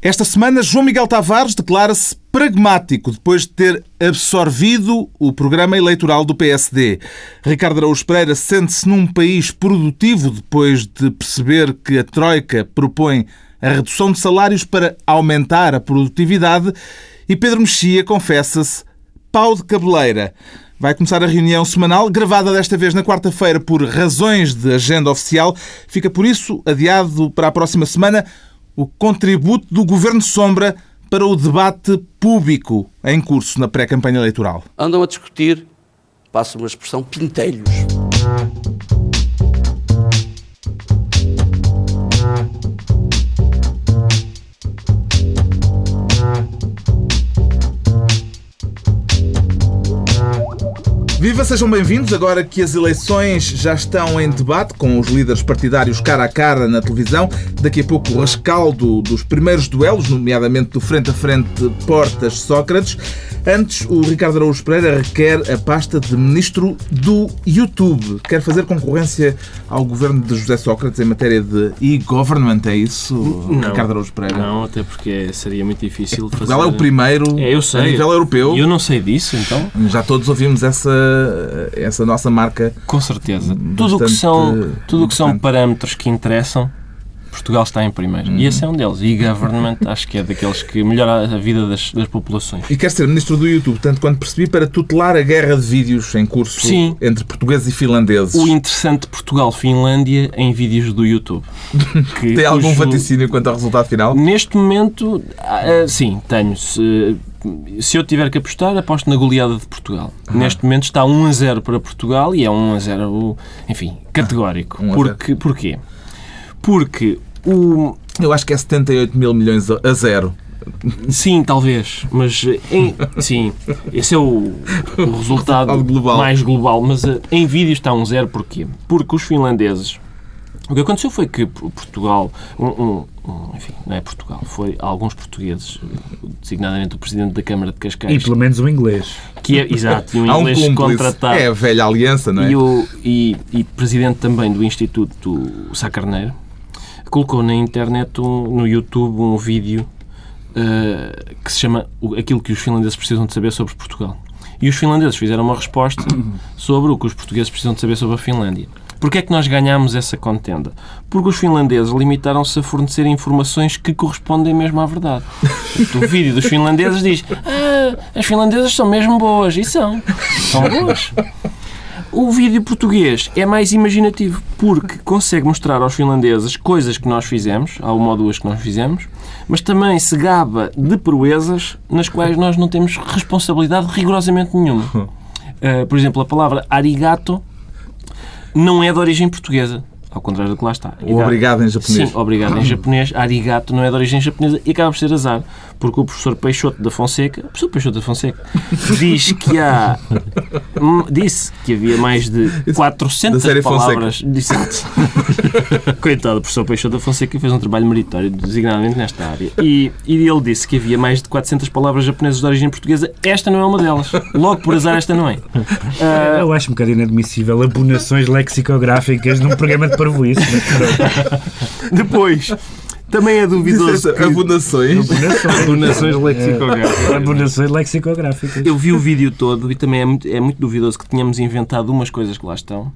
Esta semana, João Miguel Tavares declara-se pragmático depois de ter absorvido o programa eleitoral do PSD. Ricardo Araújo Pereira sente-se num país produtivo depois de perceber que a Troika propõe a redução de salários para aumentar a produtividade e Pedro Mexia confessa-se pau de cabeleira. Vai começar a reunião semanal, gravada desta vez na quarta-feira por razões de agenda oficial. Fica por isso adiado para a próxima semana o contributo do Governo Sombra para o debate público em curso na pré-campanha eleitoral. Andam a discutir, passo uma expressão, pintelhos. Viva, sejam bem-vindos. Agora que as eleições já estão em debate com os líderes partidários cara a cara na televisão, daqui a pouco o rescaldo dos primeiros duelos, nomeadamente do frente a frente Portas-Sócrates. Antes, o Ricardo Araújo Pereira requer a pasta de ministro do YouTube. Quer fazer concorrência ao governo de José Sócrates em matéria de e-government, é isso, não, Ricardo Araújo Pereira? Não, até porque seria muito difícil é Portugal fazer... é o primeiro é, eu sei, a nível europeu. Eu não sei disso, então. Já todos ouvimos essa, essa nossa marca. Com certeza. Tudo o que são, tudo que são parâmetros que interessam Portugal está em primeiro. Uhum. E esse é um deles. E government acho que é daqueles que melhora a vida das, das populações. E quer ser ministro do YouTube, tanto quanto percebi, para tutelar a guerra de vídeos em curso Sim. entre portugueses e finlandeses. O interessante Portugal-Finlândia em vídeos do YouTube. Tem algum cujo... vaticínio quanto ao resultado final? Neste momento, uh, sim, tenho. Se, eu tiver que apostar, aposto na goleada de Portugal. Uhum. Neste momento está 1 a 0 para Portugal e é 1 a 0, enfim, categórico. 1 a 0. Porque, porquê? Porque o... Eu acho que é 78 mil milhões a zero. Sim, talvez, mas em, sim, esse é o, o resultado global. mais global. Mas eh, em vídeo está um zero, porquê? Porque os finlandeses. O que aconteceu foi que Portugal, um, um, um, enfim, não é Portugal, foi alguns portugueses, designadamente o presidente da Câmara de Cascais. E pelo menos um inglês. Que é, exato, e um inglês um contratado. É a velha aliança, não é? E, o, e, e presidente também do Instituto Sacarneiro colocou na internet, um, no YouTube, um vídeo uh, que se chama Aquilo que os finlandeses precisam de saber sobre Portugal. E os finlandeses fizeram uma resposta sobre o que os portugueses precisam de saber sobre a Finlândia. Porquê é que nós ganhámos essa contenda? Porque os finlandeses limitaram-se a fornecer informações que correspondem mesmo à verdade. O vídeo dos finlandeses diz ah, as finlandesas são mesmo boas. E são. São boas. O vídeo português é mais imaginativo porque consegue mostrar aos finlandeses coisas que nós fizemos, há uma ou duas que nós fizemos, mas também se gaba de proezas nas quais nós não temos responsabilidade rigorosamente nenhuma. Uh, por exemplo, a palavra arigato não é de origem portuguesa. Ao contrário do que lá está. O obrigado em japonês. Sim, obrigado em japonês. Arigato não é de origem japonesa e acaba por ser azar. Porque o professor Peixoto da Fonseca, o professor Peixoto da Fonseca, diz que há. disse que havia mais de 400 palavras. Disse, coitado, o professor Peixoto da Fonseca fez um trabalho meritório, designadamente nesta área. E, e ele disse que havia mais de 400 palavras japonesas de origem portuguesa. Esta não é uma delas. Logo por azar, esta não é. Uh... Eu acho um bocadinho inadmissível abonações lexicográficas num programa de parvoíce. Depois, também é duvidoso. Que... Abonações. Abonações lexicográficas. Abonações lexicográficas. Eu vi o vídeo todo e também é muito, é muito duvidoso que tenhamos inventado umas coisas que lá estão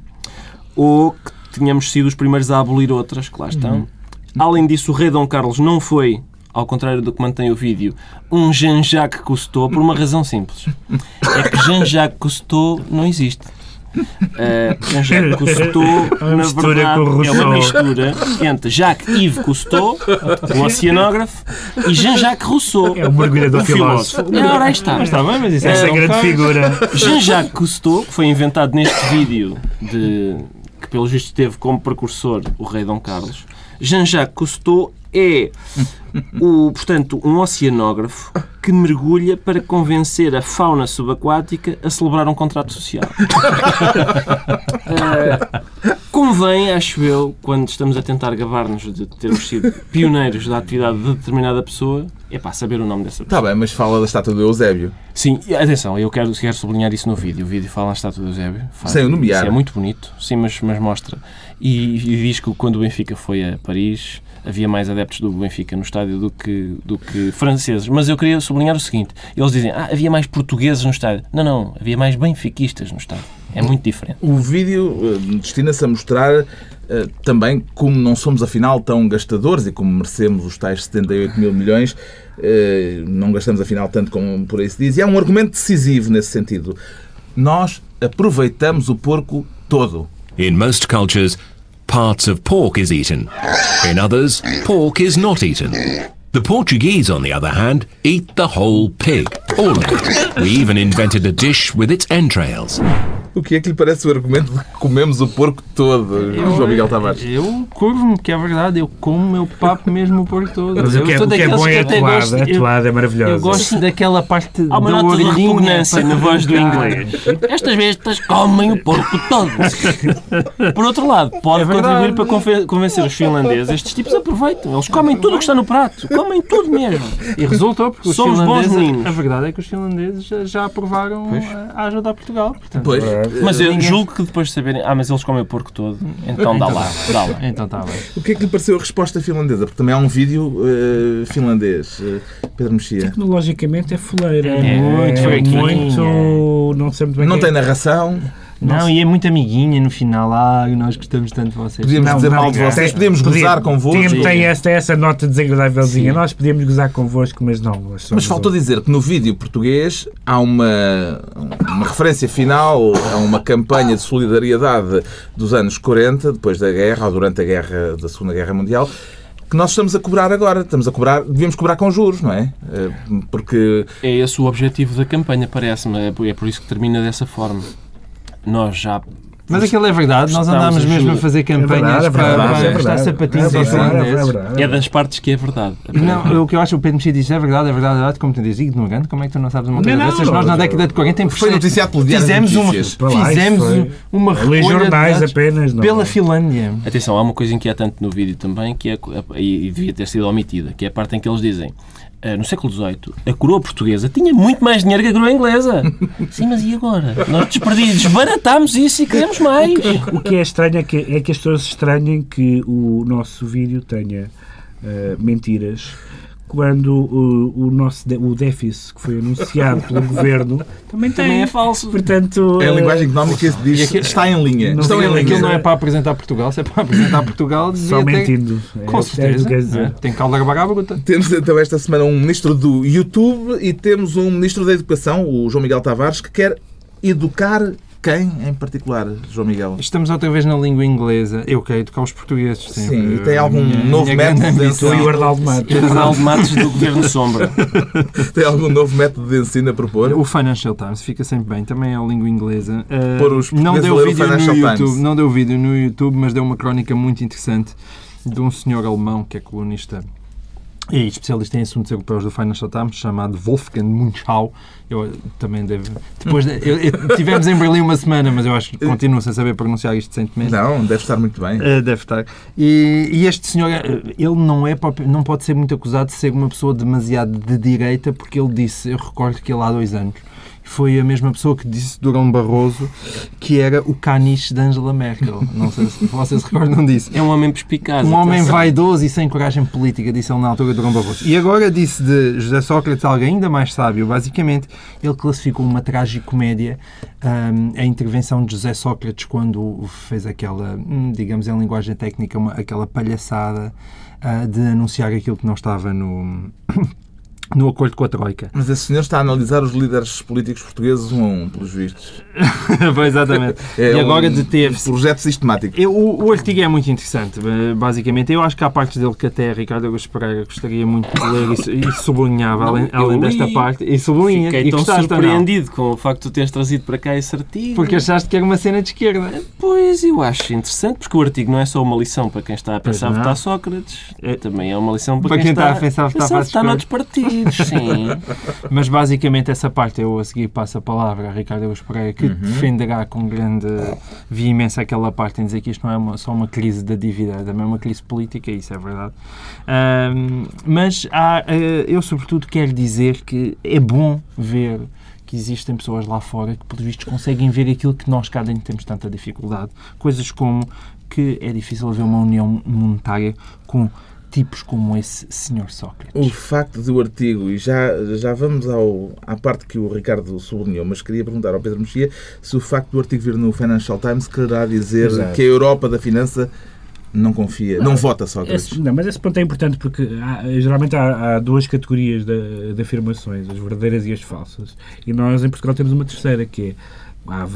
ou que tenhamos sido os primeiros a abolir outras que lá estão. Uhum. Além disso, o rei Dom Carlos não foi ao contrário do que mantém o vídeo, um Jean-Jacques Cousteau por uma razão simples. É que Jean-Jacques Cousteau não existe. Uh, Jacques Cousteau, na verdade, é uma mistura entre Jacques-Yves Cousteau, o oceanógrafo, e Jean-Jacques Rousseau, é o mergulhador filósofo. filósofo. É, ora, aí está. Está bem, mas isso é é grande figura. Jean-Jacques Cousteau, que foi inventado neste vídeo de que pelos vistos teve como precursor o rei Dom Carlos, Jean-Jacques Cousteau é, o, portanto, um oceanógrafo que mergulha para convencer a fauna subaquática a celebrar um contrato social. uh, convém, acho eu, quando estamos a tentar gabar-nos de termos sido pioneiros da atividade de determinada pessoa, é para saber o nome dessa pessoa. Está bem, mas fala da estátua do Eusébio. Sim, atenção, eu quero, quero sublinhar isso no vídeo. O vídeo fala da estátua do Eusébio. Sem o nomear. é muito bonito, sim, mas, mas mostra. E, e diz que quando o Benfica foi a Paris havia mais adeptos do Benfica no estádio do que, do que franceses. Mas eu queria sublinhar o seguinte: eles dizem, ah, havia mais portugueses no estádio. Não, não, havia mais benfiquistas no estádio. É muito diferente. O vídeo eh, destina-se a mostrar eh, também como não somos afinal tão gastadores e como merecemos os tais 78 mil milhões, eh, não gastamos afinal tanto como por aí se diz. E há um argumento decisivo nesse sentido. Nós aproveitamos o porco todo. In most cultures, parts of pork is eaten. In others, pork is not eaten. The Portuguese, on the other hand, eat the whole pig, all of it. We even invented a dish with its entrails. O que é que lhe parece o argumento de que comemos o porco todo, João Miguel Tavares? Eu curvo-me, que é verdade, eu como, eu papo mesmo o porco todo. Mas o eu que é, o que é bom é a até atuada. gosto- A eu- é maravilhosa. Eu gosto daquela parte Há uma da nota de orelhinha repugnância na voz do inglês. Estas bestas comem o porco todo. Por outro lado, pode É contribuir para conven- convencer os finlandeses. Estes tipos aproveitam. Eles comem tudo o que está no prato. Comem tudo mesmo. E resultou porque os Somos bons finlandeses, meninos. a verdade é que os finlandeses já, aprovaram a, a ajuda a Portugal. Portanto, Pois, Mas eu Ninguém- julgo que depois de saberem, ah, mas eles comem o porco todo, então dá lá, dá lá. Então está bem. o que é que lhe pareceu a resposta finlandesa? Porque também há um vídeo eh, finlandês. Eh, Pedro Mexia. Tecnologicamente é fuleira. É muito é fraquinha. muito. Não sei muito bem. Não tem narração. Não, e é muito amiguinha no final. Ah, nós gostamos tanto de vocês. Podíamos Não, dizer não, mal de vocês, podíamos podia- gozar convosco. Tem, tem essa, essa nota desagradávelzinha. Sim. Nós podíamos gozar convosco, mas não. Mas faltou dizer que no vídeo português há uma, uma referência final a uma campanha de solidariedade dos anos 40, depois da guerra, ou durante a guerra da Segunda Guerra Mundial, que nós estamos a cobrar agora. Estamos a cobrar, devíamos cobrar com juros, não é? Eh, Porque É esse o objetivo da campanha, parece-me. É por- é por isso que termina dessa forma. Nós já. Mas aquilo é verdade, nós andámos mesmo a fazer É campanhas é para, verdade, para é prestar verdade. sapatinhos É aos verdade, é É das partes que é verdade. Não, o que eu acho que o Pedro Mexia diz é verdade, é verdade, é verdade, como tu dizes, ignorante, como é que tu não sabes uma coisa Não, dessas? Nós na década de 40 em foi noticiado pelo Diário de fizemos uma, fizemos uma recolha jornais apenas. Pela Finlândia. Atenção, há uma coisa inquietante no vídeo também, que é, e devia ter sido omitida, que é a parte em que eles dizem "Ah, no século XVIII, a coroa portuguesa tinha muito mais dinheiro que a coroa inglesa. Sim, mas e agora? Nós desbaratámos isso e queremos mais. O que é estranho é que, é que as pessoas estranhem que o nosso vídeo tenha eh, mentiras quando o, o nosso de- o déficit que foi anunciado pelo governo também tem. Também é falso. Portanto, é a eh, linguagem económica que diz E aqui- está em linha. Não Estão em aquilo- linha. Aquilo não é para apresentar Portugal, se é para apresentar Portugal, só mentindo. É- Com é certeza. que quer dizer. É, Tem calda bruta. Temos então esta semana um ministro do YouTube e temos um ministro da Educação, o João Miguel Tavares, que quer educar quem em particular, João Miguel? Estamos outra vez na língua inglesa. Eu quero educar os portugueses. Sim, sempre. e tem algum minha- novo minha método de ambição. Tu e o Arnaldo Matos. Arnaldo Matos do Governo Sombra. Tem algum novo método de ensino a propor? O Financial Times fica sempre bem, também é a língua inglesa. Uh, Pôr os não portugueses deu vídeo no Financial YouTube, Times. não deu vídeo no YouTube, mas deu uma crónica muito interessante de um senhor alemão que é colunista e especialista em assuntos europeus do Financial Times, chamado Wolfgang Munchau. Eu eh, também devo. Depois de, eu, eu- tivemos em Berlim uma semana, mas eu acho que continuo sem saber pronunciar isto decentemente. Não, deve estar muito bem. Uh, deve estar. E, e este senhor, uh, ele não é não pode ser muito acusado de ser uma pessoa demasiado de direita, porque ele disse, eu recordo que ele há dois anos, foi a mesma pessoa que disse Durão Barroso que era o caniche de Angela Merkel. Não sei se vocês se recordam disso. É um homem perspicaz. Um homem atenção. vaidoso e sem coragem política, disse ele na altura de Durão Barroso. E agora disse de José Sócrates alguém ainda mais sábio. Basicamente, ele classificou uma tragicomédia hum, a intervenção de José Sócrates quando fez aquela, hum, digamos em linguagem técnica, uma- aquela palhaçada ah, de anunciar aquilo que não estava no, no acordo com a Troika. Mas esse senhor está a analisar os líderes políticos portugueses um a um, pelos vistos. Exatamente. É e agora um, deteve-se. projeto sistemático. Eu- o, o artigo é muito interessante, eh, basicamente. Eu acho que há partes dele que até Ricardo Augusto Pereira gostaria muito de ler e, e sublinhava, além, além desta parte. E sublinha. Fiquei e tão não? surpreendido com o facto de tu teres trazido para cá esse artigo. Porque achaste que era uma cena de esquerda. Pois, eu acho interessante, porque o artigo não é só uma lição para quem está a pensar votar Sócrates, é, também é uma lição para, Para quem está a pensar votar pensar Passos votar sim. Mas basicamente essa parte eu a seguir passo a palavra a Ricardo Augusto Pereira, que defenderá com grande veemência aquela parte em dizer que isto não é uma- só uma crise da dívida, é também uma crise política, isso é verdade. Ahm, mas há, eh, eu sobretudo quero dizer que é bom ver que existem pessoas lá fora que, pelos vistos, conseguem ver aquilo que nós cá dentro temos tanta dificuldade. Coisas como que é difícil haver uma união monetária com tipos como esse Sr. Sócrates? O facto do artigo, e já, já vamos ao, à parte que o Ricardo sublinhou, mas queria perguntar ao Pedro Mexia se o facto do artigo vir no Financial Times quererá dizer Exato. que a Europa da finança não confia, não, vota Sócrates. Esse- não, mas esse ponto é importante porque há- geralmente há, há duas categorias de, de afirmações, as verdadeiras e as falsas. E nós em Portugal temos uma terceira, que é há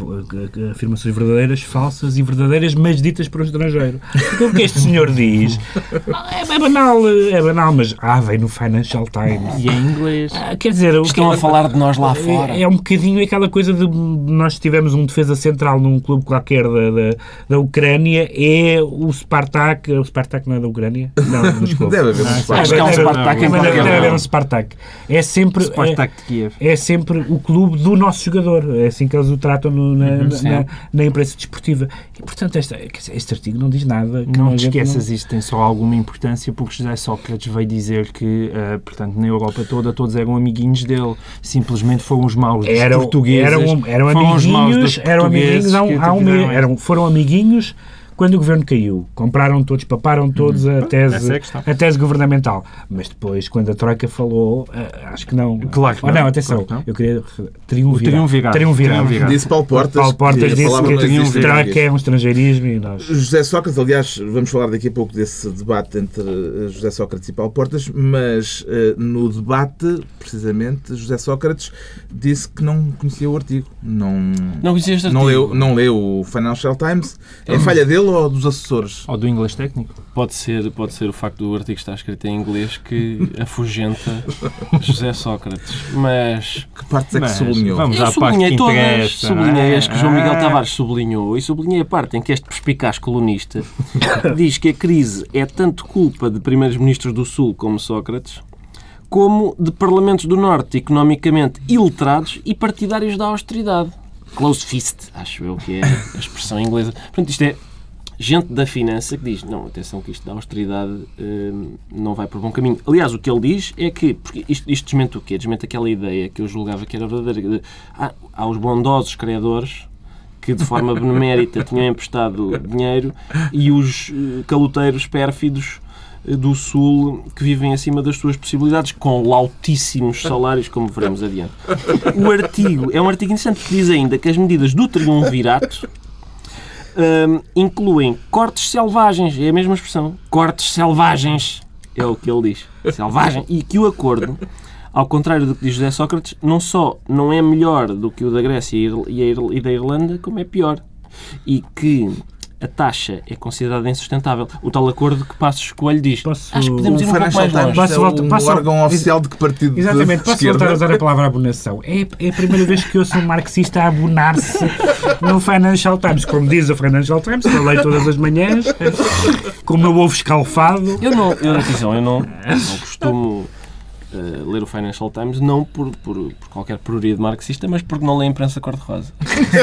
afirmações verdadeiras, falsas e verdadeiras, mas ditas por um estrangeiro. Então o que este senhor diz é, é banal, é banal, mas ah, vem no Financial Times. E em inglês. Ah, quer dizer, o Estão que- a falar de nós lá fora. é, é um bocadinho aquela coisa de nós tivemos um defesa central num clube qualquer da, da, da Ucrânia, é o Spartak. O Spartak não é da Ucrânia? Não, desculpa. Deve haver um Ah, espaço. Acho que há um Spartak deve- haver um Spartak. É sempre. Spartak de Kiev. É, é sempre o clube do nosso jogador. É assim que eles o tratam no- na, na- sim. na, na imprensa desportiva. E, portanto, dizer, este artigo não diz nada. Não te esqueças, isto tem só alguma importância porque José Sócrates veio dizer que, eh, portanto, na Europa toda todos eram amiguinhos dele. Simplesmente foram os maus dos eram, portugueses. eram, eram foram os maus amiguinhos, eram amiguinhos portugueses há um, há um eram, foram amiguinhos quando o governo caiu. Compraram todos, paparam todos a, essa tese, é a a tese governamental. Mas depois, quando a Troika falou, eh, acho que não. Claro que Oh, não, atenção, claro que não. eu queria triunvirar. triunvirar. Triunvirar. Triunvirar. Disse Paulo Portas. Paulo Portas que a disse não que em Troika é um estrangeirismo e nós... José Sócrates, aliás, vamos falar daqui a pouco desse debate entre eh, José Sócrates e Paulo Portas, mas eh, no debate, precisamente, José Sócrates disse que não conhecia o artigo. Não, Não conhecia este não, artigo. leu, não leu o Financial Times. É falha dele ou dos assessores? Ou do inglês técnico. Pode ser, pode ser o facto do artigo estar escrito em inglês que afugenta José Sócrates. Mas Que partes é que Mas sublinhou? vamos- eu à parte sublinhei que todas. não Sublinhei é? as que João Miguel Ah. Tavares sublinhou e sublinhei a parte em que este perspicaz colunista diz que a crise é tanto culpa de primeiros ministros do Sul como Sócrates como de parlamentos do Norte economicamente iletrados e partidários da austeridade. Close fist, acho eu que é a expressão inglesa. Portanto, isto é gente da finança que diz não, atenção que isto da austeridade hum, não vai por bom caminho. Aliás, o que ele diz é que, porque isto, isto desmente o quê? Desmente aquela ideia que eu julgava que era verdadeira. de, há, há os bondosos credores que de forma benemérita tinham emprestado dinheiro e os eh, caloteiros pérfidos eh, do Sul que vivem acima das suas possibilidades com lautíssimos salários, como veremos adiante. O artigo é um artigo interessante que diz ainda que as medidas do triunvirato hum, incluem cortes selvagens, é a mesma expressão, cortes selvagens, é o que ele diz, selvagem, e que o acordo, ao contrário do que diz José Sócrates, não só não é melhor do que o da Grécia e da Irlanda, como é pior. E que a taxa é considerada insustentável. O tal acordo que Passos Coelho diz. Posso- Acho que podemos O ir um pouco Financial mais longe. Times Posso é voltar- um posso- órgão oficial de que partido Exatamente, de posso esquerda? voltar a usar a palavra abonação. É, é a primeira vez que eu sou um marxista a abonar-se no Financial Times. Como diz o Financial Times, que eu leio todas as manhãs, com o meu ovo escalfado. Eu não, eu, atenção, eu não, não costumo eh, ler o Financial Times, não por, por, por qualquer prioridade marxista, mas porque não leio a imprensa cor-de-rosa.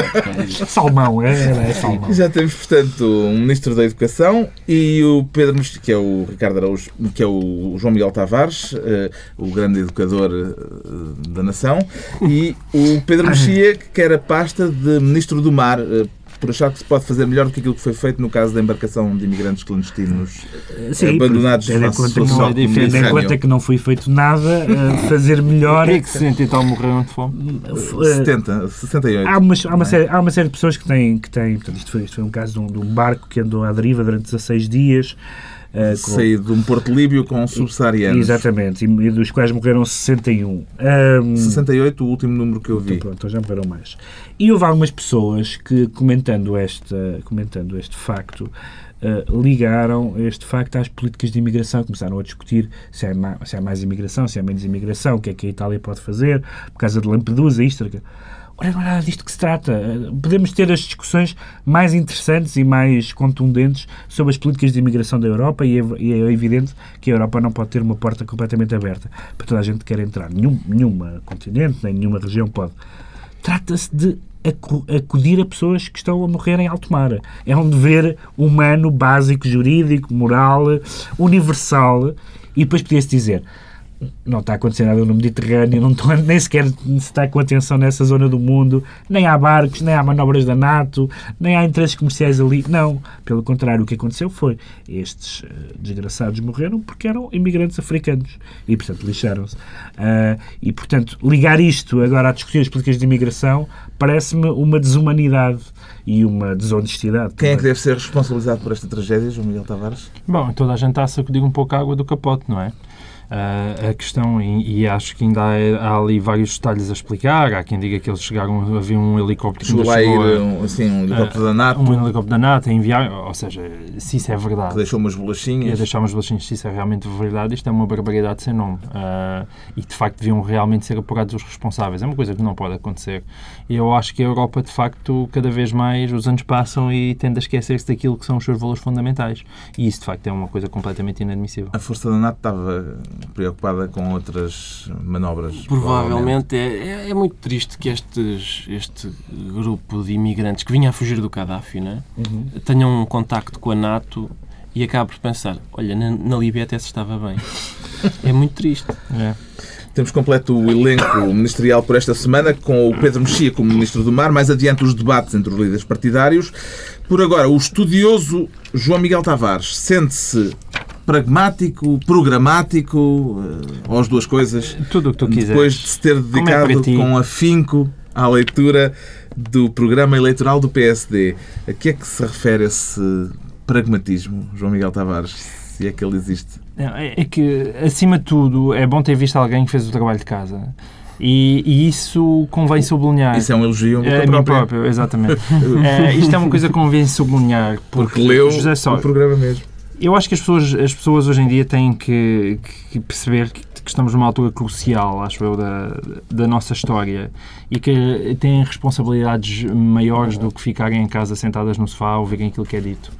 Salmão, é, é, é salmão. Já temos, portanto, um Ministro da Educação e o Pedro Mexia, que é o Ricardo Araújo, que é o João Miguel Tavares, eh, o grande educador eh, da nação, e o Pedro Mexia, que quer a pasta de Ministro do Mar, por achar que se pode fazer melhor do que aquilo que foi feito no caso da embarcação de imigrantes clandestinos Sim, abandonados tendo em conta, que não, do tendo em conta que não foi feito nada, eh, fazer melhor. E que 60 e tal morreram de fome. eh, 70, 68. Há uma, há, uma série, há uma série de pessoas que têm. Que têm portanto, isto, foi, isto foi um caso de um, de um barco que andou à deriva durante 16 dias. Eh, com- Saído de um porto líbio com subsaarianos. Exatamente, e, dos quais morreram 61. Ahm, 68, o último número que eu vi. Então, pronto, já morreram mais. E houve algumas pessoas que, comentando, esta, comentando este facto, eh, ligaram este facto às políticas de imigração, começaram a discutir se há, se há mais imigração, se há menos imigração, o que é que a Itália pode fazer, por causa de Lampedusa, isto. Ora, não é nada disto que se trata. Podemos ter as discussões mais interessantes e mais contundentes sobre as políticas de imigração da Europa e é, e é evidente que a Europa não pode ter uma porta completamente aberta para toda a gente que quer entrar. Nenhum, nenhuma continente, nem nenhuma região pode. Trata-se de acu- acudir a pessoas que estão a morrer em alto mar. É um dever humano, básico, jurídico, moral, universal. E depois podia-se dizer não está a acontecer nada no Mediterrâneo, não estão, nem sequer se está com atenção nessa zona do mundo, nem há barcos, nem há manobras da NATO, nem há interesses comerciais ali. Não, pelo contrário, o que aconteceu foi estes uh, desgraçados morreram porque eram imigrantes africanos e, portanto, lixaram-se. Uh, e, portanto, ligar isto agora a discutir as políticas de imigração parece-me uma desumanidade e uma desonestidade. Quem é que deve ser responsabilizado por esta tragédia, João Miguel Tavares? Bom, toda a gente está a sacudir um pouco a água do capote, não é? Uh, a questão, e, e, acho que ainda há, há, ali vários detalhes a explicar. Há quem diga que eles chegaram a ver um helicóptero chegou chegou ir, um, assim, um helicóptero uh, da NATO. Um helicóptero da NATO a enviar, ou seja, se isso é verdade. Que deixou umas bolachinhas. Deixar umas bolachinhas, se isso é realmente verdade, isto é uma barbaridade sem nome. Uh, e de facto deviam realmente ser apurados os responsáveis. É uma coisa que não pode acontecer. Eu acho que a Europa, de facto, cada vez mais os anos passam e tende a esquecer-se daquilo que são os seus valores fundamentais. E isso, de facto, é uma coisa completamente inadmissível. A força da NATO estava preocupada com outras manobras? Provavelmente. É, é, é, muito triste que estes, este grupo de imigrantes que vinha a fugir do Gaddafi né, uhum. tenham um contacto com a NATO e acabe por pensar: olha, na, na Líbia até se estava bem. é muito triste. É. Temos completo o elenco ministerial por esta semana, com o Pedro Mexia como Ministro do Mar, mais adiante os debates entre os líderes partidários. Por agora, o estudioso João Miguel Tavares sente-se pragmático, programático, eh, ou as duas coisas. Tudo o que tu quiseres. Depois de se ter é dedicado é com afinco à leitura do programa eleitoral do PSD. A que é que se refere esse pragmatismo, João Miguel Tavares, se é que ele existe? É, é que, acima de tudo, é bom ter visto alguém que fez o trabalho de casa. E, e, isso convém sublinhar. Isso é um elogio a é, mim próprio, exatamente. é, isto é uma coisa que convém sublinhar. Porque, porque leu José Só, o programa mesmo. Eu acho que as pessoas, as pessoas hoje em dia têm que, que perceber que, que, estamos numa altura crucial, acho eu, da, da nossa história e que têm responsabilidades maiores do que ficarem em casa sentadas no sofá a ouvirem aquilo que é dito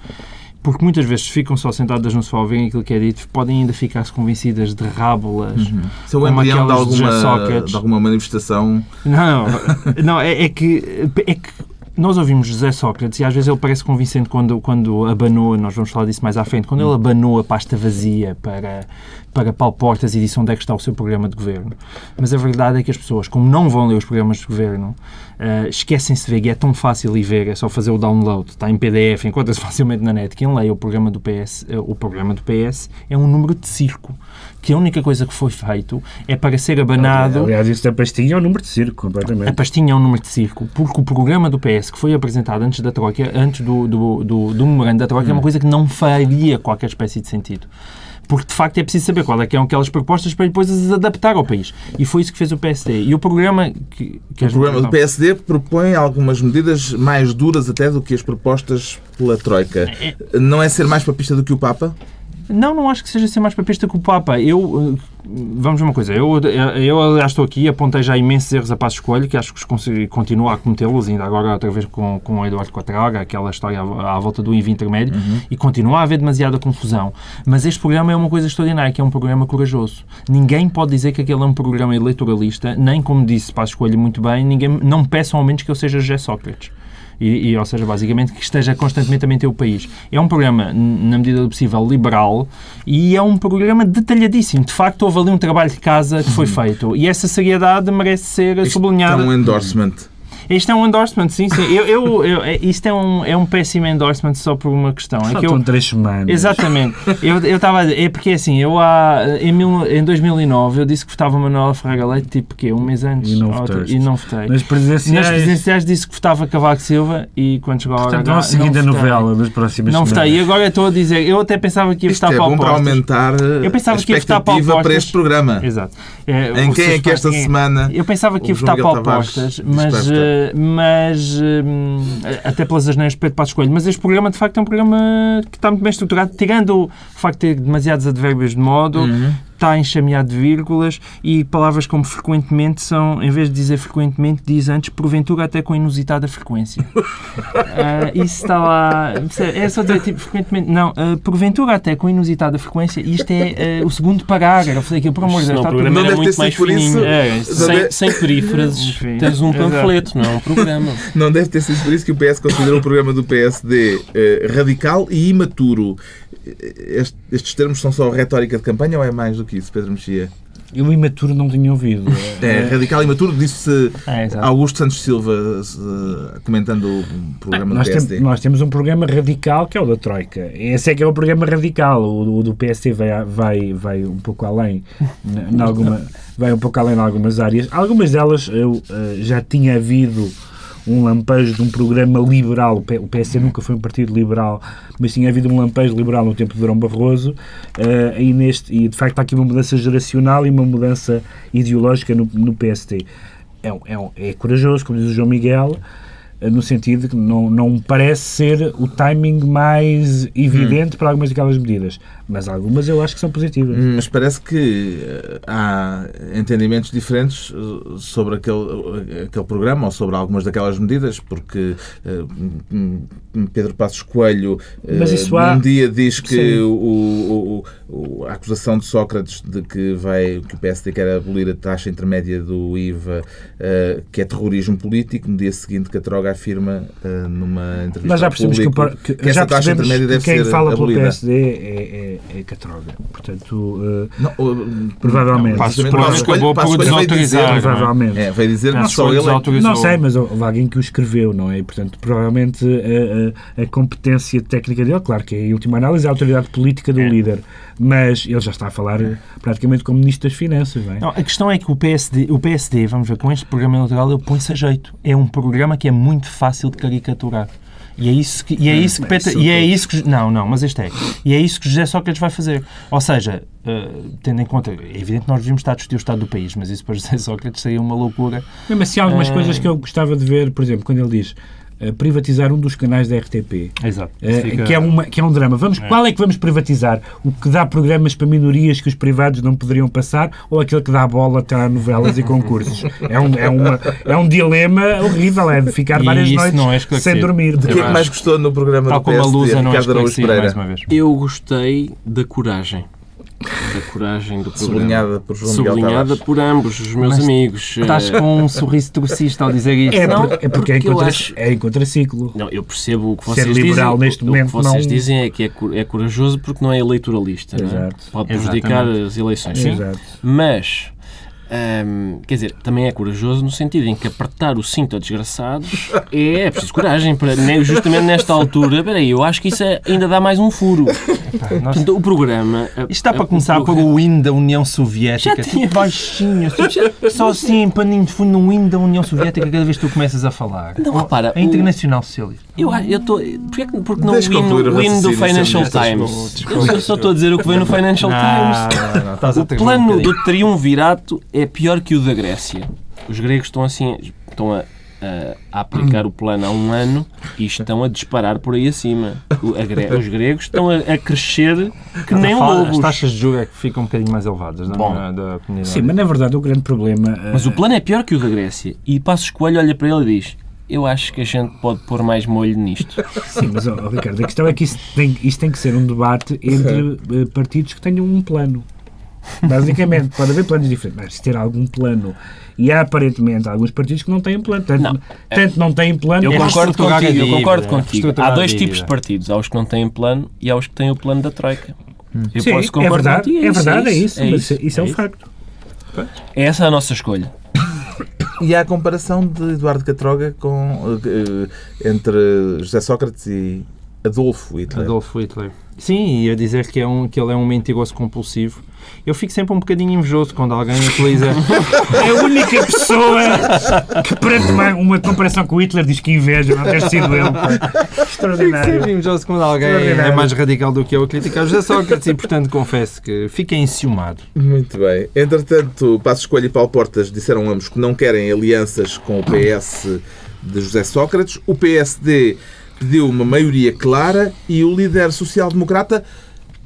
porque muitas vezes ficam só sentadas no sofá a ouvirem aquilo que é dito, podem ainda ficar-se convencidas de rábulas. Uhum. Isso é o embrião de alguma, de alguma manifestação? Não, não é, é, que, é que nós ouvimos José Sócrates e às vezes ele parece convincente quando, quando abanou, nós vamos falar disso mais à frente, quando ele abanou a pasta vazia para, para Paulo Portas e disse onde é que está o seu programa de governo. Mas a verdade é que as pessoas, como não vão ler os programas de governo, uh, esquecem-se de ver, e é tão fácil ir ver, é só fazer o download, está em PDF, encontra-se facilmente na net. Quem lê o programa do PS, uh, eh, o programa do PS é um número de circo que a única coisa que foi feito é para ser abanado. Aliás, isso da pastinha é um número de circo, completamente. A pastinha é um número de circo, porque o programa do PS que foi apresentado antes da Troika, antes do, do, do, do memorando da Troika, hum. é uma hum. coisa que não faria qualquer espécie de sentido porque de facto é preciso saber qual é que são aquelas propostas para depois as adaptar ao país. E foi isso que fez o PSD. E o programa que, que o programa do PSD propõe algumas medidas mais duras até do que as propostas pela Troika. É... é- não é ser mais papista do que o Papa? Não, não acho que seja ser mais papista que o Papa. Eu, eh, vamos ver uma coisa, eu, eu aliás estou aqui, apontei já imensos erros a passo escolho, que acho que continuo a cometê-los, ainda agora outra vez com, com o Eduardo Quatraga, aquela história à, à volta do envio intermédio, uhum. e continua a haver demasiada confusão. Mas este programa é uma coisa extraordinária, que é um programa corajoso. Ninguém pode dizer que aquele é um programa eleitoralista, nem como disse passo escolho muito bem, ninguém, não peçam ao menos que eu seja José Sócrates. E, e, ou seja, basicamente que esteja constantemente a manter o país. É um programa, na medida do possível, liberal e é um programa detalhadíssimo. De facto, houve ali um trabalho de casa que foi uhum. feito e essa seriedade merece ser Isto sublinhada. É um endorsement isto é um endorsement, sim, sim. Eu, eu, eu, é, isto é um, é um péssimo endorsement só por uma questão. Só é que eu, três semanas. Exatamente. Eu estava É porque assim, eu há, em, mil, em 2009 eu disse que votava Manuela Fraga Leite, tipo que um mês antes. E não, votaste. e não votei. Nas presidenciais. Nas presidenciais disse que votava Cavaco Silva e quando chegou a hora. Portanto, vão seguindo a novela das próximas Não votei. E agora estou a dizer, eu até pensava que ia votar é para o para aumentar eu pensava que ia votar para, para este programa. Exato. É, em quem é que esta semana. Eu pensava que ia votar para opostas, mas. Mas hum, até pelas asneiras de Pedro Passos Coelho, mas este programa de facto é um programa que está muito bem estruturado, tirando o facto de ter demasiados advérbios de modo, uhum está enxameado de vírgulas e palavras como frequentemente são, em vez de dizer frequentemente, diz antes porventura até com inusitada frequência. uh, isso está lá. É só dizer tipo frequentemente. Não, uh, porventura até com inusitada frequência. Isto é uh, o segundo parágrafo daquilo, por amor de Deus. Está tudo... Não é muito mais fininho. É, sem, sem perífrases, tens um panfleto, não é um programa. Não deve ter sido por isso que o PS considera o programa do PSD radical e imaturo. Estes termos são só retórica de campanha ou é mais do que isso, Pedro Mexia? Eu imaturo não tinha ouvido. É, radical e maturo, disse É. Augusto Santos Silva, comentando o programa do Nós, PSD. tem- nós temos um programa radical que é o da Troika. Esse é que é o programa radical. O, o do PSD vai, vai, vai um pouco além, n- em alguma, vai um pouco além em algumas áreas. Algumas delas eu eh, já tinha havido um lampejo de um programa liberal. O P- O PSD nunca foi um partido liberal, mas tinha havido um lampejo liberal no tempo de Durão Barroso. eh, e, neste, e de facto há aqui uma mudança geracional e uma mudança ideológica no, no PSD. É, é, é corajoso, como diz o João Miguel, eh, no sentido de que não, não parece ser o timing mais evidente para algumas daquelas medidas. Mas algumas eu acho que são positivas. Mas parece que eh, há entendimentos diferentes eh, sobre aquele, aquele programa ou sobre algumas daquelas medidas, porque eh, hum, hum, Pedro Passos Coelho eh, há- um dia diz que o, o- o- a acusação de Sócrates de que, vai, que o PSD quer abolir a taxa intermédia do IVA, eh, que é terrorismo político, no dia seguinte que a Troga afirma eh, numa entrevista Mas já percebemos que, o público que- que essa já taxa percebemos intermédia que deve quem ser fala pelo abolida. PSD é, é, é Catroga. Portanto, eh, Não, uh, Provavelmente. não, Passos Coelho- acabou por desautorizar, é? provavelmente. É, veio dizer não Passos só ele. é-. Não sei, mas houve alguém que o escreveu, não é? E, portanto, provavelmente a, a- a competência técnica dele, claro que é, em última análise, a autoridade política do líder. Mas ele já está a falar eh, praticamente como Ministro das Finanças, não é? Não, a questão é que o PSD, o PSD, vamos ver, com este programa eleitoral, ele põe-se a jeito. É um programa que é muito fácil de caricaturar. E é isso que, e é isso que, mas Peter- são e é isso que não, não, mas este é. E é isso que José Sócrates vai fazer. Ou seja, eh, tendo em conta, é evidente que nós devíamos estar a discutir o estado do país, mas isso para José Sócrates seria uma loucura. Mesmo assim, há algumas Eh, coisas que eu gostava de ver, por exemplo, quando ele diz privatizar um dos canais da RTP. Exato. Eh, que, é uma, que é um drama. Vamos, Qual é que vamos privatizar? O que dá programas para minorias que os privados não poderiam passar ou aquele que dá bola a novelas e concursos? É um, é, uma, é um dilema horrível, é de ficar E várias noites não é sem dormir. O que é que mais gostou no programa Tal do como a PSD, Lusa não é mais uma vez. Eu gostei da coragem. Da coragem do programa. Sublinhada por João Sublinhada por ambos os meus Mas amigos. Estás com um sorriso trocista ao dizer isto. É, Não, é porque é contra, acho- é em contraciclo. Não, eu percebo o que Ser vocês liberal dizem. neste o, momento o que vocês não- dizem é que é, é corajoso porque não é eleitoralista. não é? Pode prejudicar Exatamente. as eleições. Exato. Mas, hum, quer dizer, também é corajoso no sentido em que apertar o cinto a desgraçados é, é preciso coragem. Para, ne- justamente nesta altura, peraí, eu acho que isso é- ainda dá mais um furo. Nós- Portanto, o programa. Isto está para começar o por o hino da União Soviética. Já tinha- Tipo baixinho. assim, Só assim, paninho de fundo no hino da União Soviética cada vez que tu começas a falar. Não, repara, A Internacional Socialista. Eu, eu tô, porque, é que- porque não o hino, do Financial. Times? Eu, só estou a dizer o que vem no Financial Times. O plano um do triunvirato é pior que o da Grécia. Os gregos estão assim, estão a, a- aplicar o plano há um ano e estão a disparar por aí acima. O- a gre- os gregos estão a, a crescer que nem Fala- lobos. As taxas de juros é que ficam um bocadinho mais elevadas Bom. da, da comunidade. Sim, mas na verdade o grande problema. eh, Mas o plano é pior que o da Grécia. E Passos Coelho olha para ele e diz: Eu acho que a gente pode pôr mais molho nisto. Sim, mas ó, ó, Ricardo, a questão é que isso tem, isto tem que ser um debate entre eh, partidos que tenham um plano. Basicamente, pode haver planos diferentes, mas se ter algum plano. E há aparentemente alguns partidos que não têm plano. Tanto Não. tanto não têm plano. Eu É concordo a contigo, eu concordo é contigo. Há a dois dívida. tipos de partidos. Há os que não têm plano e há os que têm o plano da Troika. Eu Sim, posso é concordar verdade, contigo. é verdade, é isso. É mas isso. isso é um isso. facto. É essa a nossa escolha. E há a comparação de Eduardo Catroga com, eh, entre José Sócrates e Adolfo Hitler. Adolfo Hitler. Sim, ia dizer que, é um, que ele é um mentiroso compulsivo. Eu fico sempre um bocadinho invejoso quando alguém utiliza. É a única pessoa que, perante uma, uma comparação com o Hitler, diz que inveja não ter sido ele. pá. Fico Extraordinário. sempre invejoso quando alguém é Extraordinário. mais radical do que eu a criticar José Sócrates e, portanto, confesso que fiquei enciumado. Muito bem. Entretanto, Passos Coelho e Paulo Portas disseram ambos que não querem alianças com o PS de José Sócrates. O PSD pediu uma maioria clara e o líder social-democrata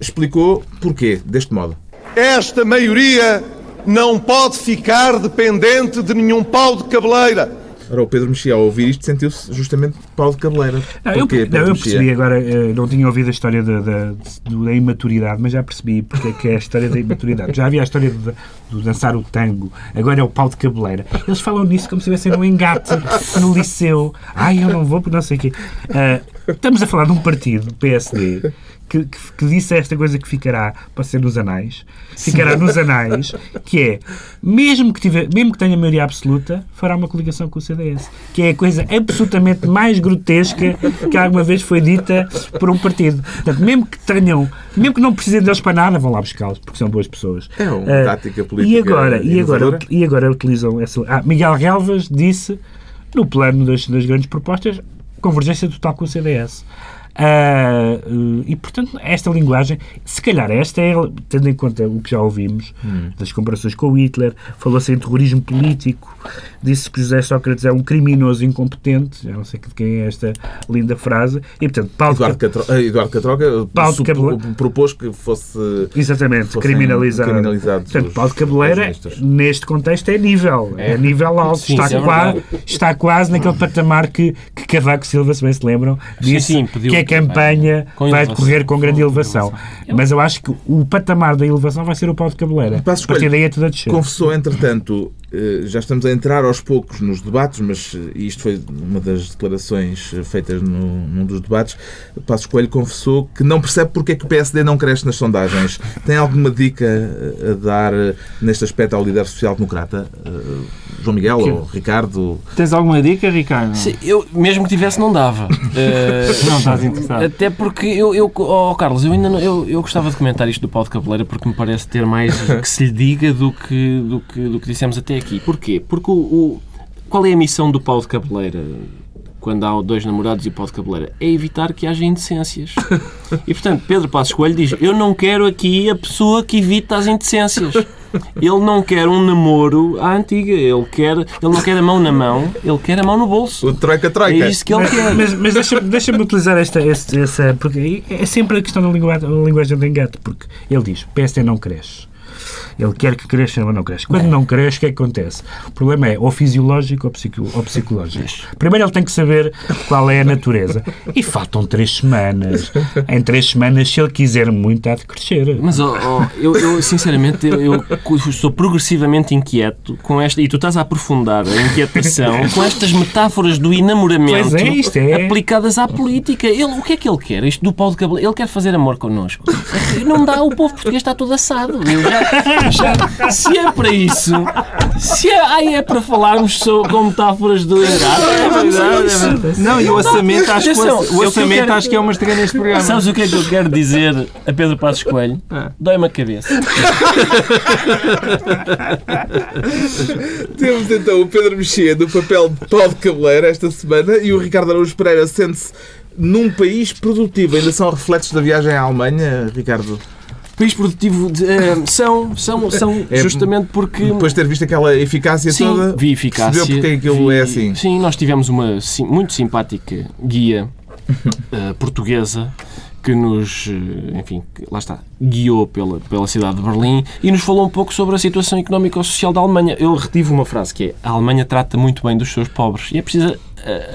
explicou porquê, deste modo. Esta maioria não pode ficar dependente de nenhum pau de cabeleira. Ora, o Pedro Mexia, ao ouvir isto, sentiu-se justamente pau de cabeleira. Não, eu, Porquê, não, Pedro eu percebi agora, eh, não tinha ouvido a história da, da, da imaturidade, mas já percebi porque é que é a história da imaturidade. Já havia a história do, do dançar o tango, agora é o pau de cabeleira. Eles falam nisso como se estivessem num engate no liceu. Ai, eu não vou porque não sei o quê. Ah, estamos a falar de um partido, PSD, que, que, que disse esta coisa que ficará para ser nos anais, ficará nos anais, que é, mesmo que, tiver, mesmo que tenha maioria absoluta, fará uma coligação com o CDS. Que é a coisa absolutamente mais grotesca que alguma vez foi dita por um partido. Portanto, mesmo que tenham, mesmo que não precisem deles para nada, vão lá buscá-los, porque são boas pessoas. É uma Ah, tática política E agora, e agora, e agora utilizam essa. Ah, Miguel Relvas disse, no plano das, das grandes propostas, convergência total com o CDS. Eh, e, portanto, esta linguagem, se calhar esta é, tendo em conta o que já ouvimos, das comparações com o Hitler, falou-se em terrorismo político, disse que José Sócrates é um criminoso incompetente, já não sei de quem é esta linda frase, e, portanto, Paulo Eduardo, Catro... eh, Eduardo Catroga Paulo de supo- propôs que fosse Exatamente, fossem criminalizado. criminalizados Portanto, Paulo de Cabeleira, neste contexto, é nível. É, nível alto. Sim, está, é quase, verdade. está quase naquele patamar que, que Cavaco Silva, se bem se lembram, Sim, disse sim, pediu que a campanha com vai elevação. decorrer com grande Com elevação. Mas eu acho que o patamar da elevação vai ser o Paulo de Cabeleira. A partir daí é tudo a descer. Confessou, entretanto, eh, já estamos a entrar aos poucos nos debates, mas eh, isto foi uma das declarações eh, feitas no, num dos debates. Passos Coelho confessou que não percebe porque é que o PSD não cresce nas sondagens. Tem alguma dica eh, a dar eh, neste aspecto ao líder social-democrata? João Miguel ou Ricardo? Tens alguma dica, Ricardo? Sim, eu, mesmo que tivesse, não dava. Eh, Não estás interessado. Até porque eu, eu oh, Carlos, eu ainda não, eu, eu gostava de comentar isto do Paulo de Cabeleira porque me parece ter mais que se lhe diga do que, do que, do que dissemos até aqui. Porquê? Porque o, o- qual é a missão do Paulo de Cabeleira quando há dois namorados e Paulo de Cabeleira? É evitar que haja indecências. E portanto, Pedro Passos Coelho diz: Eu não quero aqui a pessoa que evita as indecências. Ele não quer um namoro à antiga, ele, quer, ele não quer a mão na mão, ele quer a mão no bolso. O Troika-Troika. É isso que ele Mas, quer. mas, mas deixa-me deixa-me utilizar esta, esta- essa. Porque é sempre a questão da linguagem, da linguagem de engate. Porque ele diz: PSD não cresce. Ele quer que cresça, mas não cresce. Quando não cresce, o que é que acontece? O problema é ou fisiológico ou, psico- ou psicológico. Primeiro ele tem que saber qual é a natureza. E faltam três semanas. Em três semanas, se ele quiser muito, há de crescer. Mas ó, ó, eu, eu, sinceramente eu, eu estou progressivamente inquieto com esta e tu estás a aprofundar a inquietação com estas metáforas do enamoramento é, é. aplicadas à política. Ele, o que é que ele quer? Isto do Paulo de Cabelo, ele quer fazer amor connosco. Não dá, o povo português está todo assado. Eu já- já- se é para isso, se é, ai, é para falarmos só com metáforas do engate, é verdade, é verdade. Não, e o orçamento, acho que, o eu orçamento quero- acho que é uma estreia neste programa. Sabes o que é que eu quero dizer a Pedro Passos Coelho? Ah. Dói-me a cabeça. Temos então o Pedro Mexia no papel de Paulo de Cabeleira esta semana e o Ricardo Araújo Pereira sente-se num país produtivo. Ainda são reflexos da viagem à Alemanha, Ricardo? País produtivo de, eh, são, são, são É, justamente porque. Depois de ter visto aquela eficácia Sim, toda, vi eficácia. percebeu porque é que aquilo vi- é assim. Sim, nós tivemos uma sim, muito simpática guia eh, portuguesa que nos, eh, enfim, lá está, guiou pela, pela cidade de Berlim e nos falou um pouco sobre a situação económica e social da Alemanha. Eu retive uma frase que é a Alemanha trata muito bem dos seus pobres e é preciso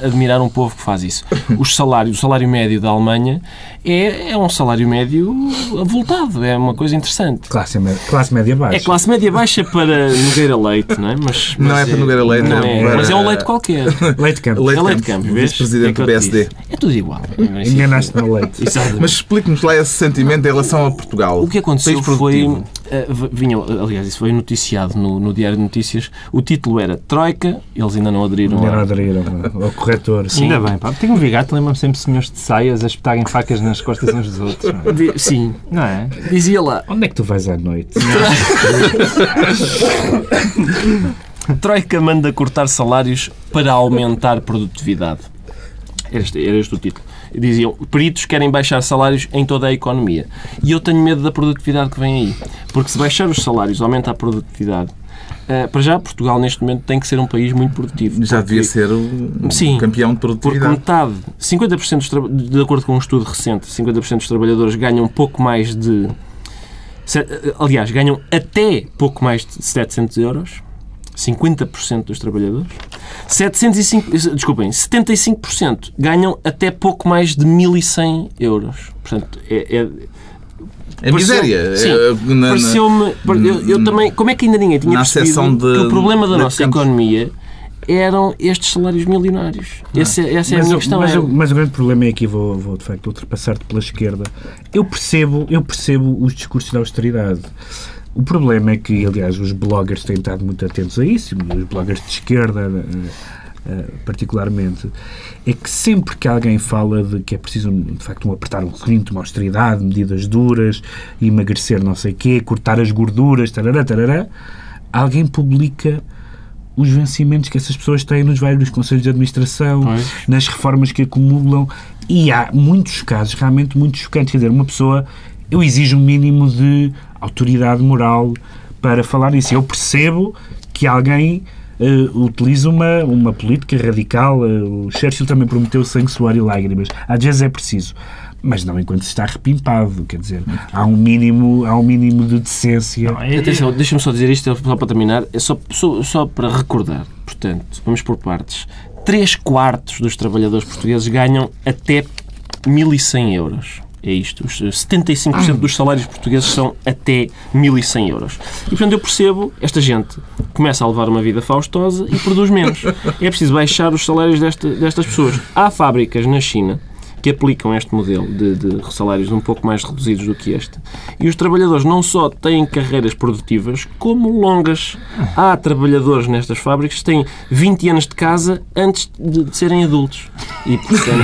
admirar um povo que faz isso. Os salários, o salário médio da Alemanha é, é um salário médio avultado, é uma coisa interessante. Classe, classe média baixa. É classe média baixa para Nogueira Leite, não é? Mas, Não mas é para Nogueira Leite, não é é, para- mas é um leite qualquer. Leite Campo. Leite é leite campo, vês? vice-presidente É do PSD. É tudo igual. Enganaste no leite. Exatamente. Mas explique-nos lá esse sentimento em relação a Portugal. O que aconteceu foi. Eh, vinha, aliás, isso foi noticiado no, no Diário de Notícias. O título era Troika, eles ainda não aderiram Ainda não aderiram ao corretor. Sim. Ainda bem, pá. Tenho um vigado, lembro-me sempre de senhores de saias a espetarem facas nas costas uns dos outros. não é? Sim, Não é? dizia lá: Onde é que tu vais à noite? Troika manda cortar salários para aumentar produtividade. Era este, era este o título. Diziam, peritos querem baixar salários em toda a economia. E eu tenho medo da produtividade que vem aí. Porque se baixar os salários, aumenta a produtividade. eh, para já, Portugal neste momento tem que ser um país muito produtivo. Já devia Porque- ser o Sim. campeão de Porque produtividade. metade, 50% dos tra- de acordo com um estudo recente, 50% dos trabalhadores ganham pouco mais de. se- Aliás, ganham até pouco mais de 700 euros. 50% dos trabalhadores. 705, desculpem, 75% ganham até pouco mais de 1.100 euros. Portanto, é, é, É miséria. Sim, É, na- na- pareceu-me. Eu, eu também. Como é que ainda ninguém tinha na percebido de- que o problema da nossa campos. economia eram estes salários milionários. Essa, essa é a mas, minha o- questão. mas, é- o- mas o grande problema é aqui, vou, vou de facto ultrapassar-te pela esquerda. Eu percebo, eu percebo os discursos de austeridade. O problema é que, aliás, os bloggers têm estado muito atentos a isso, e os bloggers de esquerda, eh, eh, particularmente, é que sempre que alguém fala de que é preciso, de facto, um apertar um cinto, uma austeridade, medidas duras, emagrecer não sei quê, cortar as gorduras, tarará, tarará, alguém publica os vencimentos que essas pessoas têm nos vários conselhos de administração, Pois. nas reformas que acumulam. E há muitos casos realmente muito chocantes. Quer dizer, uma pessoa, eu exijo um mínimo de autoridade moral para falar nisso. Eu percebo que alguém eh, utiliza uma, uma política radical. eh, o Churchill também prometeu sangue, suor e lágrimas. Às vezes é preciso. Mas não enquanto se está repimpado, quer dizer, há um mínimo, há um mínimo de decência. Atenção, deixa-me só dizer isto, só para terminar, é só, só, só para recordar, portanto, vamos por partes. 3 quartos dos trabalhadores portugueses ganham até 1.100 euros. É isto. Os 75% dos salários portugueses são até 1.100 euros. E, portanto, eu percebo, esta gente começa a levar uma vida faustosa e produz menos. É preciso baixar os salários desta- destas pessoas. Há fábricas na China que aplicam este modelo de, de salários um pouco mais reduzidos do que este. E os trabalhadores não só têm carreiras produtivas, como longas. Há trabalhadores nestas fábricas que têm 20 anos de casa antes de, de serem adultos. E, portanto,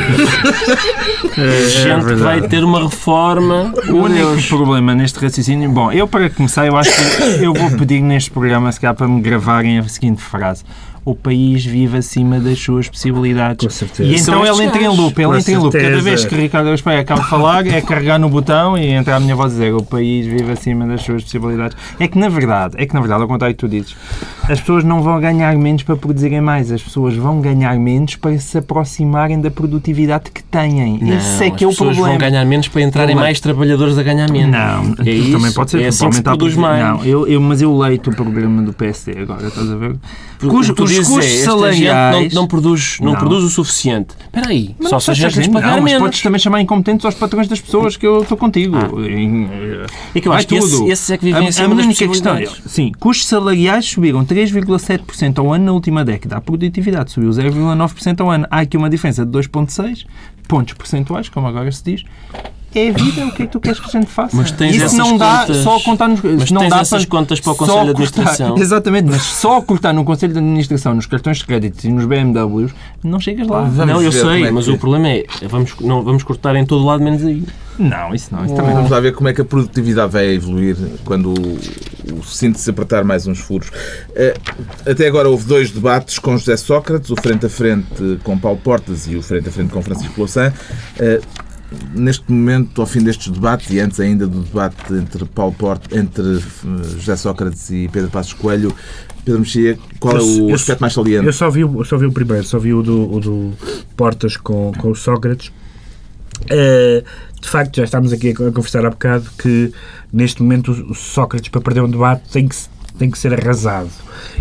a gente verdade. vai ter uma reforma. O único problema neste raciocínio. Bom, eu para começar, eu acho que eu vou pedir neste programa, se calhar, para me gravarem a seguinte frase. O país vive acima das suas possibilidades. Com certeza. E então ele entra em loop. Ele entra em loop. Cada vez que Ricardo Pereira acaba de falar, é carregar no botão e entrar a minha voz a dizer o país vive acima das suas possibilidades. É que, na verdade, é que, na verdade, ao contrário que tu dizes, as pessoas não vão ganhar menos para produzirem mais. As pessoas vão ganhar menos para se aproximarem da produtividade que têm. Não, Esse é que é as o pessoas problema. vão ganhar menos para entrarem Problema. mais trabalhadores a ganhar menos. Não, é isso. também pode ser. É assim que se produz mais. Não, eu, eu, mas eu leito o programa do PSD agora, estás a ver? Porque Cujo- o que tu os dizes custos é, esta salariais... não, não produz, não, Não. produz o suficiente. Espera aí, Mas só se a gente lhes pagar não, mas menos. podes também chamar incompetentes aos patrões das pessoas que eu estou contigo. Em- eh, É que eu acho que esse- esses é que vivem a, acima a das única questão é, sim, custos salariais subiram 3,7% ao ano na última década. A produtividade subiu 0,9% ao ano. Há aqui uma diferença de 2,6 pontos percentuais, como agora se diz. É a vida, o que é que tu queres que a gente faça? Mas tens Isso essas não dá contas- só contar nos... mas não tens dá essas para- contas para o Conselho de cortar- Administração. Exatamente, mas só cortar no Conselho de Administração, nos cartões de crédito e nos BMWs, não chegas lá. Vamos não, eu sei, é mas que- o problema é vamos, não, vamos cortar em todo lado menos aí. Não, isso não. Isso também não. Vamos lá ver como é que a produtividade vai evoluir quando o, cinto se apertar mais uns furos. Eh, Até agora houve dois debates com José Sócrates, o frente a frente com Paulo Portas e o frente a frente com Francisco Louçã. Neste momento, ao fim destes debates e antes ainda do debate entre Paulo Portas, entre eh, José Sócrates e Pedro Passos Coelho, Pedro Mexia, qual é Eu- o eu- aspecto mais saliente? Eu só vi, o- eu só vi o primeiro, só vi o do, o do Portas com, com o Sócrates. Eh, de facto, já estamos aqui a conversar há bocado que neste momento o Sócrates, para perder um debate, tem que, tem que ser arrasado.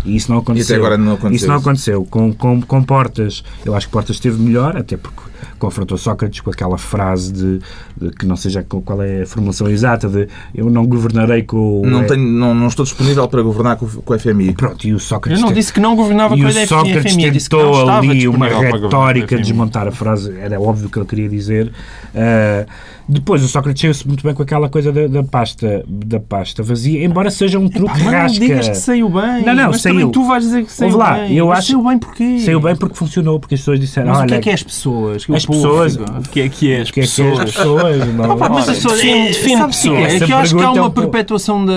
E isso não aconteceu. agora não aconteceu Isso não isso. aconteceu. Com, com, com Portas, eu acho que Portas esteve melhor, até porque confrontou Sócrates com aquela frase de, de que não seja qual é a formulação exata de eu não governarei com o. Não, tenho, não, não estou disponível para governar com, o- com o FMI. Pronto, e o Sócrates Eu não disse que não governava com a o Sócrates FMI, não tentou ali uma retórica FMI. desmontar a frase, era óbvio o que ele queria dizer. Ah, depois, o Sócrates chega-se muito bem com aquela coisa da, da pasta, da pasta vazia, embora seja um truque não rasca. digas que saiu bem. Não, não, mas saiu. tu vais dizer que saiu lá, bem. eu Mas acho- saiu bem porquê? Saiu bem porque funcionou, porque as pessoas disseram, Mas olha, o que é que é as pessoas? Que o as povo pessoas- fica- O que é que é as o que é que é as pessoas? não? Pá, mas as pessoas, define- é, define é? pessoas. É que eu acho que há é uma um perpetuação da,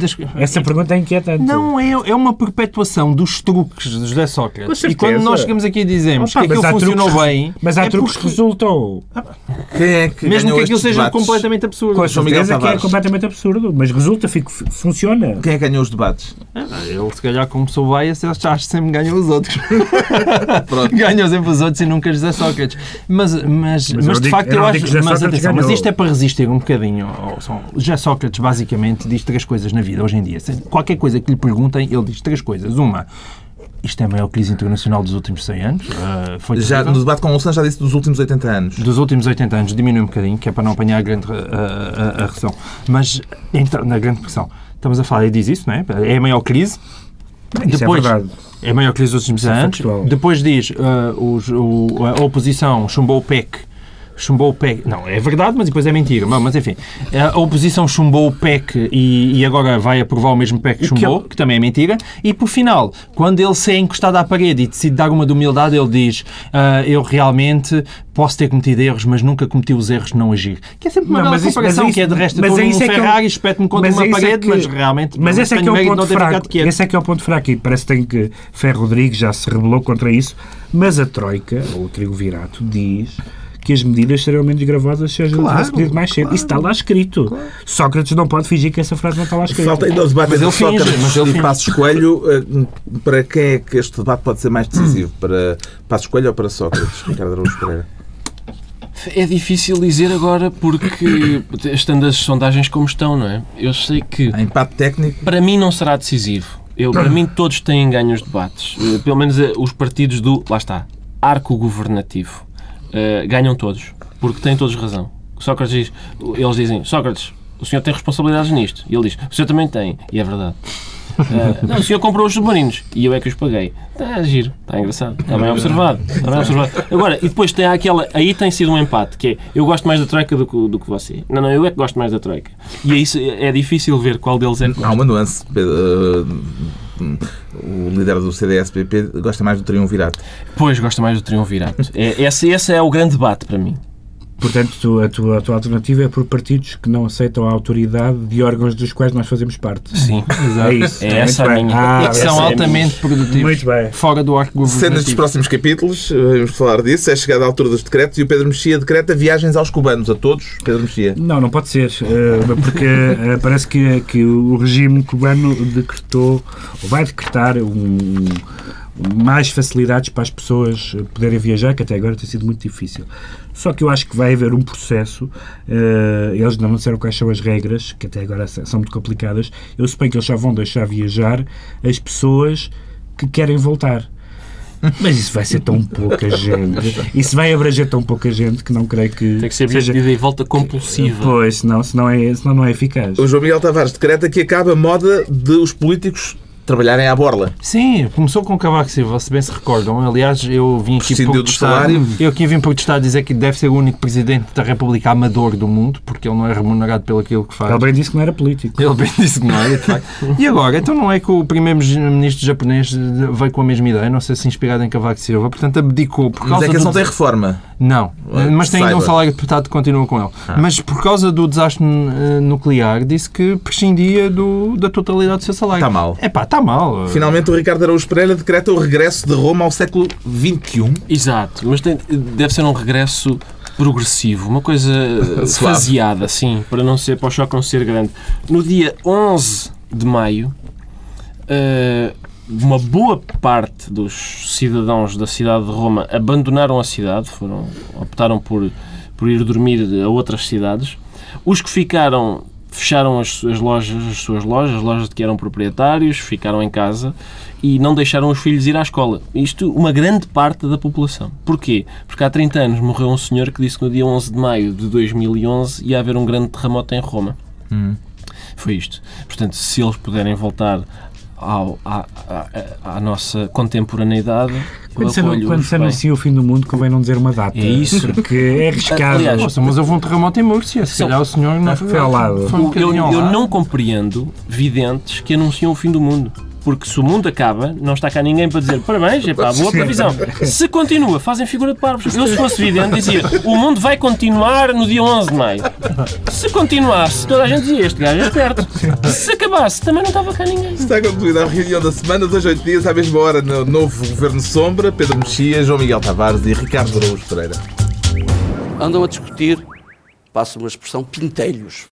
das... Essa pergunta é inquietante. Não, é, é uma perpetuação dos truques de José Sócrates. E quando nós chegamos aqui e dizemos Opa, que aquilo mas há funcionou truques- bem, Mas há é truques que. Quem é que mesmo que aquilo seja completamente absurdo. Com certeza que é completamente absurdo, mas resulta, fico, funciona. Quem é que ganhou os debates? Ele, se calhar, como sou bias, ele já sempre ganhou os outros. ganhou sempre os outros e nunca José Sócrates. Mas, mas, mas, Mas de facto, eu acho. que Mas, atenção, mas isto é para resistir um bocadinho. som. José Sócrates, basicamente, diz três coisas na vida hoje em dia. Qualquer coisa que lhe perguntem, ele diz três coisas. Uma. Isto é a maior crise internacional dos últimos 100 anos. Ah, foi Já, no debate com o Louçã já disse dos últimos 80 anos. Dos últimos 80 anos diminui um bocadinho, que é para não apanhar a grande a, a, a recessão. Mas, então, na grande pressão, estamos a falar, ele diz isso, não é? É a maior crise. Isso Depois, é. É maior que os últimos é anos. Depois diz ah, os- o- a oposição chumbou o PEC. Chumbou o PEC. Não, é verdade, mas depois é mentira. Mas, mas, enfim, a oposição chumbou o PEC e, e agora vai aprovar o mesmo PEC que que chumbou, é- que também é mentira. E por final, quando ele se é encostado à parede e decide dar uma de humildade, ele diz: ah, Eu realmente posso ter cometido erros, mas nunca cometi os erros de não agir. Que é sempre uma Não, bela comparação, isso- que é de resto, mas estou é é que eu- Ferrari, espeto-me contra uma parede, que- mas realmente Mas esse é que é o ponto fraco. Esse é que é o ponto fraco. E parece que tem que Ferro Rodrigues já se rebelou contra isso. Mas a Troika, ou o Trigo Virato, diz que as medidas serão menos gravosas se a gente Claro, tivesse pedido mais cedo. Isso está lá escrito. Sócrates não pode fingir que essa frase não está lá escrita. Falta ainda o debate Mas entre Sócrates mas ele e. Passos Coelho. Eh, Para quem é que este debate pode ser mais decisivo? Para Passos Coelho ou para Sócrates? Ricardo Araújo Pereira. É difícil dizer agora porque, estando as sondagens como estão, não é? Eu sei que Há empate técnico. para mim não será decisivo. Eu, para mim todos têm ganho os debates. Eh, Pelo menos eh, os partidos do, lá está, arco governativo. Eh, ganham todos. Porque têm todos razão. Sócrates diz, eles dizem, Sócrates, o senhor tem responsabilidades nisto. E ele diz, o senhor também tem. E é verdade. Eh, não, o senhor comprou os submarinos e eu é que os paguei. Está a giro, está engraçado, está bem observado. Está bem observado. Agora, e depois tem aquela. Aí tem sido um empate, que é eu gosto mais da Troika do que, do que você. Não, não, eu é que gosto mais da Troika. E aí se- é difícil ver qual deles é que Há uma nuance. Pedro, eh, O líder do CDS-PP gosta mais do triunvirato. Pois, gosto mais do triunvirato. É, esse, esse é o grande debate para mim. Portanto, tu- a tua, a tua alternativa é por partidos que não aceitam a autoridade de órgãos dos quais nós fazemos parte. Sim. É isso. É essa a minha. Ah, E que são é altamente produtivos. Muito bem. Fora do arco Cenas dos governativo. próximos capítulos, eh, vamos falar disso. É chegada a altura dos decretos e o Pedro Mexia decreta viagens aos cubanos. A todos, Pedro Mexia. Não, não pode ser, eh, porque eh, parece que, que o regime cubano decretou, ou vai decretar, um, mais facilidades para as pessoas eh, poderem viajar, que até agora tem sido muito difícil. Só que eu acho que vai haver um processo, eh, eles não disseram quais são as regras, que até agora são muito complicadas, eu suponho que eles só vão deixar viajar as pessoas que querem voltar. Mas isso vai ser tão pouca gente, isso vai abranger tão pouca gente que não creio que, Tem que ser seja, medida e volta compulsiva. Pois, senão, senão, é, senão não é eficaz. O João Miguel Tavares decreta que acaba a moda de os políticos trabalharem à borla. Sim, começou com Cavaco Silva, se bem se recordam. Aliás, eu vim aqui Prescindiu do protestar. salário. Eu aqui vim protestar dizer que deve ser o único presidente da República amador do mundo, porque ele não é remunerado pelo aquilo que faz. Ele bem disse que não era político. Ele bem disse que não é, de facto. E agora, então não é que o primeiro-ministro japonês veio com a mesma ideia, não sei se inspirado em Cavaco Silva, portanto abdicou por Mas causa é que eles do... não têm reforma. Não, Ah, mas tem ainda um salário de deputado que continua com ele. Mas por causa do desastre eh, nuclear, disse que prescindia do, da totalidade do seu salário. Está mal. É pá, está mal. Finalmente o Ricardo Araújo Pereira decreta o regresso de Roma ao século XXI. Exato, mas tem- deve ser um regresso progressivo, uma coisa faseada, assim, para não ser para o choque não ser grande. No dia 11 de maio, eh, uma boa parte dos cidadãos da cidade de Roma abandonaram a cidade, foram, optaram por, por ir dormir a outras cidades. Os que ficaram fecharam as suas lojas, as suas lojas, as lojas de que eram proprietários, ficaram em casa e não deixaram os filhos ir à escola. Isto, uma grande parte da população. Porquê? Porque há 30 anos morreu um senhor que disse que no dia 11 de maio de 2011 ia haver um grande terremoto em Roma. Foi isto. Portanto, se eles puderem voltar ao, à, à- à nossa contemporaneidade, Quando eu se, quando se anuncia o fim do mundo, convém não dizer uma data. É isso. Porque é arriscado. Aliás, Nossa, mas houve um terremoto em Múrcia. Se calhar o senhor não foi ao lado. Um eu, eu não compreendo videntes que anunciam o fim do mundo. Porque se o mundo acaba, não está cá ninguém para dizer parabéns, é pá, boa previsão. Se continua, fazem figura de parvos. Eu, se fosse vidente, dizia o mundo vai continuar no dia 11 de maio. Se continuasse, toda a gente dizia este gajo é esperto. Se acabasse, também não estava cá ninguém. Está concluída a reunião da semana, dois, oito dias, à mesma hora, no novo Governo Sombra, Pedro Mexia, João Miguel Tavares e Ricardo Araújo Pereira. Andam a discutir, passa uma expressão, pintelhos.